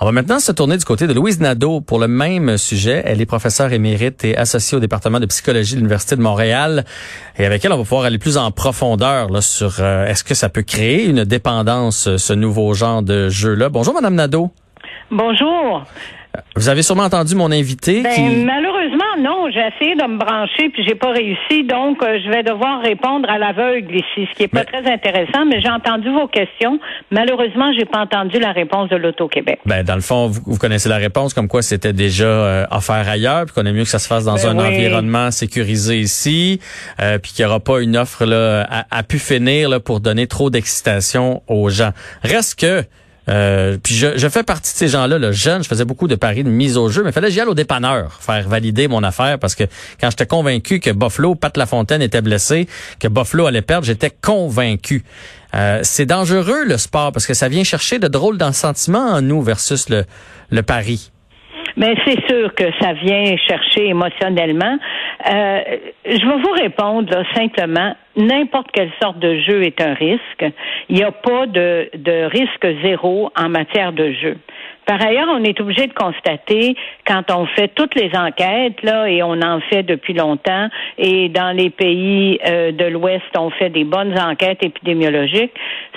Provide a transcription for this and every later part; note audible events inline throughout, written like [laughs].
On va maintenant se tourner du côté de Louise Nadeau pour le même sujet. Elle est professeure émérite et associée au département de psychologie de l'Université de Montréal. Et avec elle, on va pouvoir aller plus en profondeur sur euh, est-ce que ça peut créer une dépendance, ce nouveau genre de jeu-là. Bonjour, Madame Nadeau. Bonjour. Vous avez sûrement entendu mon invité Ben, qui... malheureusement, non. J'ai essayé de me brancher puis j'ai pas réussi. Donc, euh, je vais devoir répondre à l'aveugle ici, ce qui est pas très intéressant. Mais j'ai entendu vos questions. Malheureusement, j'ai pas entendu la réponse de l'Auto-Québec. Ben, dans le fond, vous, vous connaissez la réponse, comme quoi c'était déjà euh, offert ailleurs, puis qu'on est mieux que ça se fasse dans Ben un oui. environnement sécurisé ici, euh, puis qu'il n'y aura pas une offre là, à, à pu finir là, pour donner trop d'excitation aux gens. Reste que euh, puis je, je fais partie de ces gens-là, le jeune, je faisais beaucoup de paris de mise au jeu, mais fallait que j'y aille au dépanneur, faire valider mon affaire, parce que quand j'étais convaincu que Buffalo, Pat Lafontaine était blessé, que Buffalo allait perdre, j'étais convaincu. Euh, c'est dangereux le sport parce que ça vient chercher de drôles dans sentiments en nous versus le, le pari. Mais c'est sûr que ça vient chercher émotionnellement. Euh, je vais vous répondre là, simplement. N'importe quelle sorte de jeu est un risque. Il n'y a pas de, de risque zéro en matière de jeu. Par ailleurs, on est obligé de constater quand on fait toutes les enquêtes là et on en fait depuis longtemps et dans les pays euh, de l'Ouest, on fait des bonnes enquêtes épidémiologiques,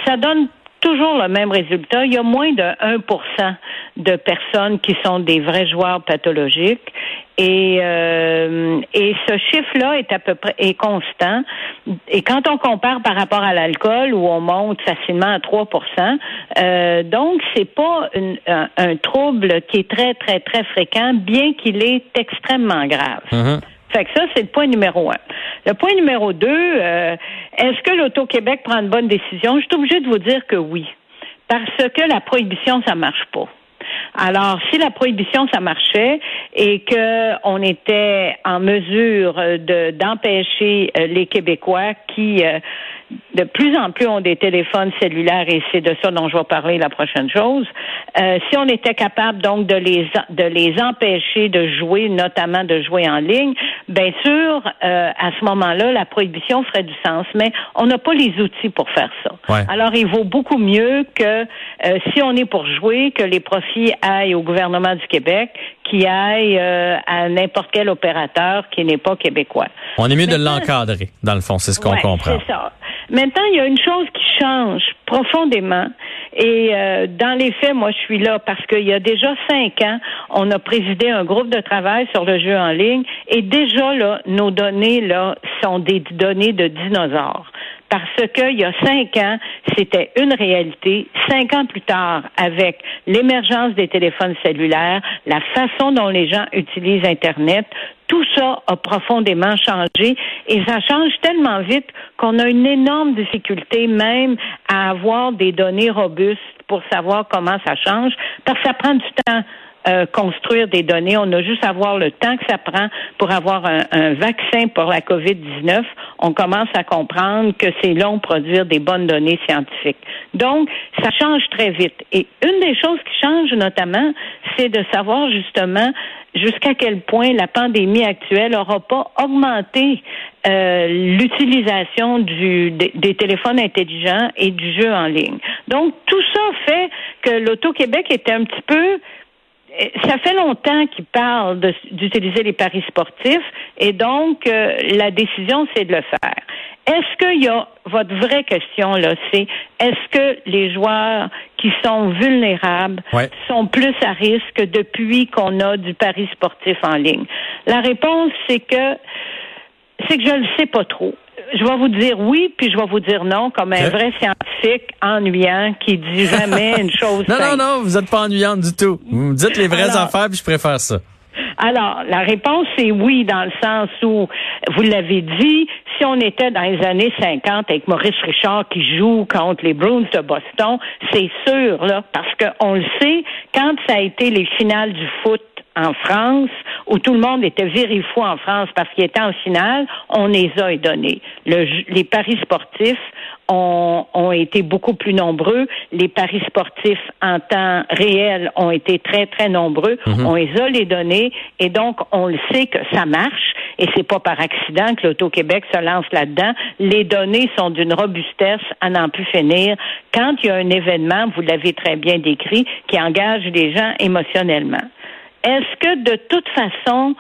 ça donne toujours le même résultat. Il y a moins de 1% de personnes qui sont des vrais joueurs pathologiques. Et, euh, et ce chiffre-là est à peu près est constant. Et quand on compare par rapport à l'alcool, où on monte facilement à 3% euh, donc c'est pas une- un, un trouble qui est très, très, très fréquent, bien qu'il est extrêmement grave. Fait que ça, c'est le point numéro un. Le point numéro deux, euh, est-ce que l'Auto-Québec prend une bonne décision? Je suis obligée de vous dire que oui. Parce que la prohibition, ça marche pas. Alors, si la prohibition, ça marchait et que on était en mesure euh, de d'empêcher euh, les Québécois qui euh, de plus en plus ont des téléphones cellulaires et c'est de ça dont je vais parler la prochaine chose. Euh, si on était capable donc de les de les empêcher de jouer, notamment de jouer en ligne, bien sûr, euh, à ce moment-là, la prohibition ferait du sens. Mais on n'a pas les outils pour faire ça. Ouais. Alors, il vaut beaucoup mieux que euh, si on est pour jouer, que les profits aillent au gouvernement du Québec, qui aillent euh, à n'importe quel opérateur qui n'est pas québécois. On est mieux de l'encadrer, dans le fond, c'est ce qu'on Ouais, comprend. C'est ça. Maintenant, il y a une chose qui change profondément. Et euh, dans les faits, moi, je suis là parce qu'il y a déjà cinq ans, on a présidé un groupe de travail sur le jeu en ligne. Et déjà, là, nos données, là, sont des données de dinosaures. Parce qu'il y a cinq ans, c'était une réalité. Cinq ans plus tard, avec l'émergence des téléphones cellulaires, la façon dont les gens utilisent Internet, tout ça a profondément changé et ça change tellement vite qu'on a une énorme difficulté même à avoir des données robustes pour savoir comment ça change parce que ça prend du temps. Euh, construire des données. On a juste à voir le temps que ça prend pour avoir un, un vaccin pour la COVID-19. On commence à comprendre que c'est long de produire des bonnes données scientifiques. Donc, ça change très vite. Et une des choses qui change notamment, c'est de savoir justement jusqu'à quel point la pandémie actuelle n'aura pas augmenté euh, l'utilisation du, des, téléphones intelligents et du jeu en ligne. Donc, tout ça fait que l'Auto-Québec était un petit peu ça fait longtemps qu'il parle de- d'utiliser les paris sportifs et donc euh, la décision c'est de le faire. Est-ce qu'il y a votre vraie question là, c'est est-ce que les joueurs qui sont vulnérables Ouais. sont plus à risque depuis qu'on a du pari sportif en ligne? La réponse c'est que c'est que je ne sais pas trop. Je vais vous dire oui, puis je vais vous dire non, comme un vrai scientifique ennuyant qui dit jamais une [laughs] chose Non, non, simple. non, vous êtes pas ennuyante du tout. Vous me dites les vraies Alors- affaires, puis je préfère ça. Alors, la réponse est oui, dans le sens où, vous l'avez dit, si on était dans les années 50 avec Maurice Richard qui joue contre les Bruins de Boston, c'est sûr, là, parce qu'on le sait, quand ça a été les finales du foot en France, où tout le monde était fou en France parce qu'il était en finale, on les a donnés. les paris sportifs ont, ont, été beaucoup plus nombreux. Les paris sportifs en temps réel ont été très, très nombreux. Mhm. On les a les données et donc on le sait que ça marche et c'est pas par accident que l'Auto-Québec se lance là-dedans. Les données sont d'une robustesse à n'en plus finir. Quand il y a un événement, vous l'avez très bien décrit, qui engage les gens émotionnellement. Est-ce que de toute façon,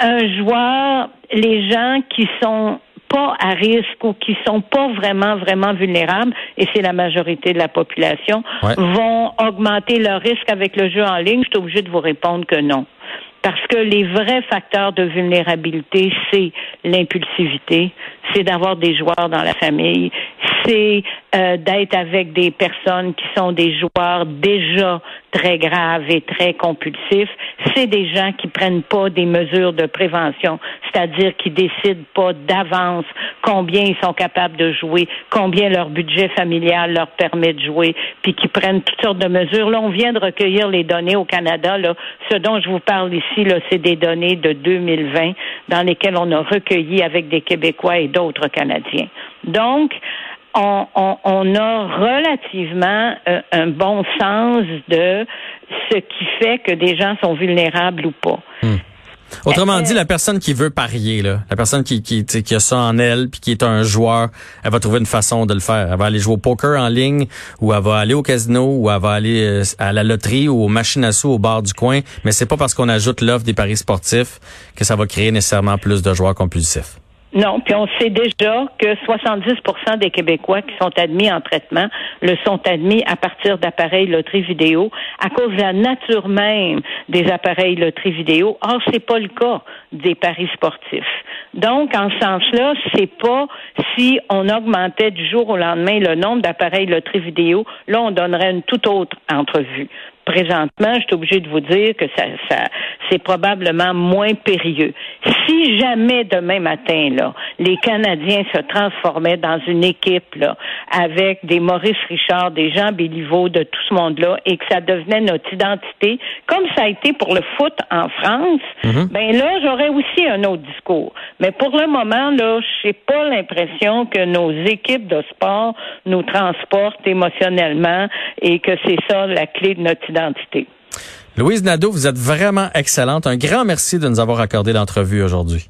un joueur, les gens qui sont pas à risque ou qui sont pas vraiment, vraiment vulnérables, et c'est la majorité de la population, vont augmenter leur risque avec le jeu en ligne? Je suis obligé de vous répondre que non. Parce que les vrais facteurs de vulnérabilité, c'est l'impulsivité, c'est d'avoir des joueurs dans la famille, c'est euh, d'être avec des personnes qui sont des joueurs déjà très graves et très compulsifs. C'est des gens qui prennent pas des mesures de prévention, c'est-à-dire qui décident pas d'avance combien ils sont capables de jouer, combien leur budget familial leur permet de jouer, puis qui prennent toutes sortes de mesures. Là, on vient de recueillir les données au Canada. Là, ce dont je vous parle ici, là, c'est des données de 2020 dans lesquelles on a recueilli avec des Québécois et d'autres Canadiens. Donc, on, a relativement euh, un bon sens de ce qui fait que des gens sont vulnérables ou pas. Hmm. Autrement dit, la personne qui veut parier, la personne qui, qui, qui a ça en elle, puis qui est un joueur, elle va trouver une façon de le faire. Elle va aller jouer au poker en ligne, ou elle va aller au casino, ou elle va aller euh, à la loterie ou aux machines à sous au bar du coin. Mais c'est pas parce qu'on ajoute l'offre des paris sportifs que ça va créer nécessairement plus de joueurs compulsifs. Non, puis on sait déjà que 70% des Québécois qui sont admis en traitement le sont admis à partir d'appareils loterie vidéo à cause de la nature même des appareils loterie vidéo. Or, c'est pas le cas des paris sportifs. Donc, en ce sens-là, c'est pas si on augmentait du jour au lendemain le nombre d'appareils loterie vidéo, là, on donnerait une toute autre entrevue présentement, je suis obligée de vous dire que ça, ça c'est probablement moins périlleux. Si jamais demain matin, là, les Canadiens se transformaient dans une équipe là, avec des Maurice Richard, des Jean Béliveau, de tout ce monde-là, et que ça devenait notre identité, comme ça a été pour le foot en France, mhm. ben là, j'aurais aussi un autre discours. Mais pour le moment, là, j'ai pas l'impression que nos équipes de sport nous transportent émotionnellement et que c'est ça la clé de notre Louise Nadeau, vous êtes vraiment excellente. Un grand merci de nous avoir accordé l'entrevue aujourd'hui.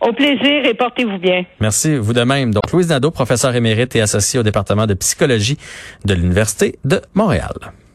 Au plaisir et portez-vous bien. Merci, vous de même. Donc, Louise Nadeau, professeure émérite et associée au département de psychologie de l'Université de Montréal.